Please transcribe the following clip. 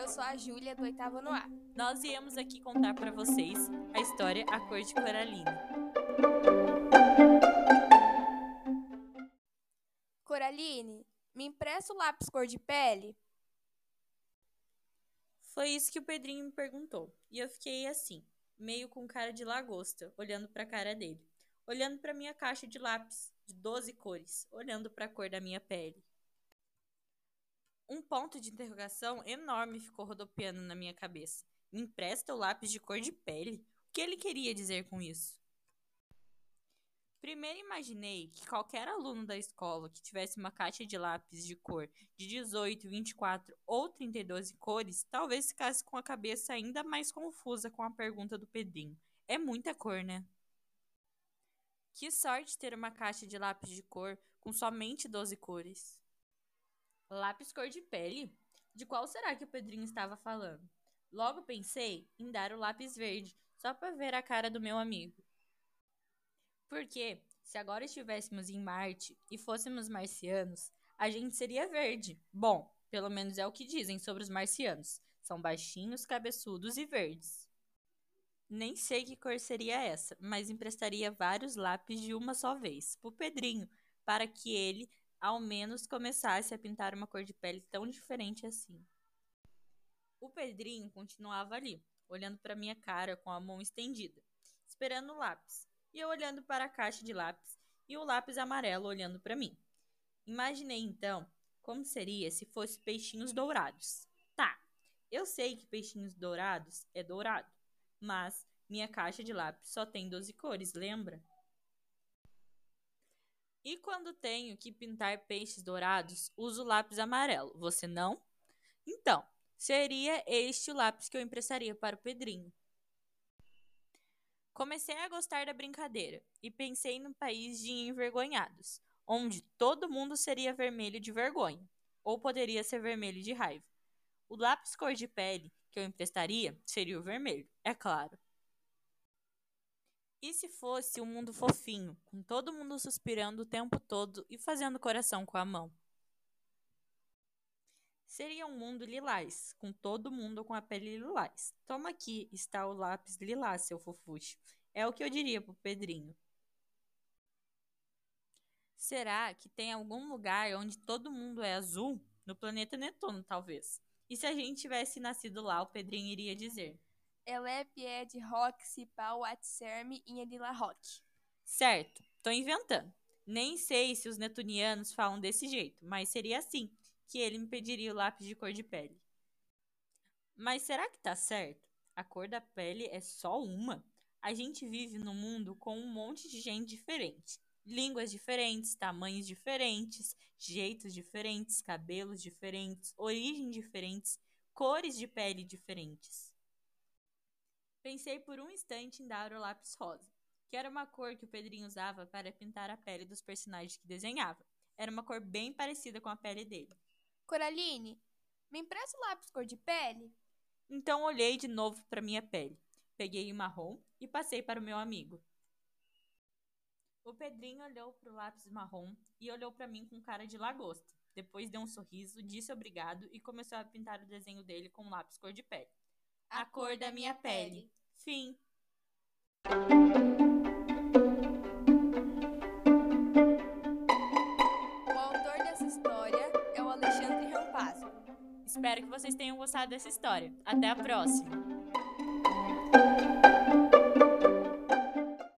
a Júlia do oitavo no A. Nós viemos aqui contar para vocês a história A Cor de Coraline. Coraline, me empresta o lápis cor de pele? Foi isso que o Pedrinho me perguntou, e eu fiquei assim, meio com cara de lagosta, olhando para a cara dele, olhando para minha caixa de lápis de 12 cores, olhando para a cor da minha pele. Um ponto de interrogação enorme ficou rodopiando na minha cabeça. Me empresta o lápis de cor de pele? O que ele queria dizer com isso? Primeiro imaginei que qualquer aluno da escola que tivesse uma caixa de lápis de cor de 18, 24 ou 32 cores, talvez ficasse com a cabeça ainda mais confusa com a pergunta do Pedrinho. É muita cor, né? Que sorte ter uma caixa de lápis de cor com somente 12 cores. Lápis cor de pele? De qual será que o Pedrinho estava falando? Logo pensei em dar o lápis verde, só para ver a cara do meu amigo. Porque, se agora estivéssemos em Marte e fôssemos marcianos, a gente seria verde. Bom, pelo menos é o que dizem sobre os marcianos. São baixinhos, cabeçudos e verdes. Nem sei que cor seria essa, mas emprestaria vários lápis de uma só vez, pro Pedrinho, para que ele ao menos começasse a pintar uma cor de pele tão diferente assim. O Pedrinho continuava ali, olhando para minha cara com a mão estendida, esperando o lápis, e eu olhando para a caixa de lápis e o lápis amarelo olhando para mim. Imaginei então como seria se fosse peixinhos dourados. Tá, eu sei que peixinhos dourados é dourado, mas minha caixa de lápis só tem 12 cores, lembra? E quando tenho que pintar peixes dourados, uso lápis amarelo. Você não? Então, seria este o lápis que eu emprestaria para o Pedrinho. Comecei a gostar da brincadeira e pensei num país de envergonhados, onde todo mundo seria vermelho de vergonha, ou poderia ser vermelho de raiva. O lápis cor de pele que eu emprestaria seria o vermelho, é claro. E se fosse um mundo fofinho, com todo mundo suspirando o tempo todo e fazendo coração com a mão? Seria um mundo lilás, com todo mundo com a pele lilás. Toma aqui, está o lápis lilás, seu fofucho. É o que eu diria pro Pedrinho. Será que tem algum lugar onde todo mundo é azul? No planeta Netuno, talvez. E se a gente tivesse nascido lá, o Pedrinho iria dizer: Elep é de rock, cipau, atserme e edila rock. Certo, tô inventando. Nem sei se os netunianos falam desse jeito, mas seria assim que ele me pediria o lápis de cor de pele. Mas será que tá certo? A cor da pele é só uma? A gente vive num mundo com um monte de gente diferente. Línguas diferentes, tamanhos diferentes, jeitos diferentes, cabelos diferentes, origens diferentes, cores de pele diferentes. Pensei por um instante em dar o lápis rosa, que era uma cor que o Pedrinho usava para pintar a pele dos personagens que desenhava. Era uma cor bem parecida com a pele dele. Coraline, me empresta o lápis cor de pele? Então olhei de novo para minha pele. Peguei o marrom e passei para o meu amigo. O Pedrinho olhou para o lápis marrom e olhou para mim com cara de lagosta. Depois deu um sorriso, disse obrigado e começou a pintar o desenho dele com o lápis cor de pele a cor da minha pele. Fim. O autor dessa história é o Alexandre Rampazzo. Espero que vocês tenham gostado dessa história. Até a próxima!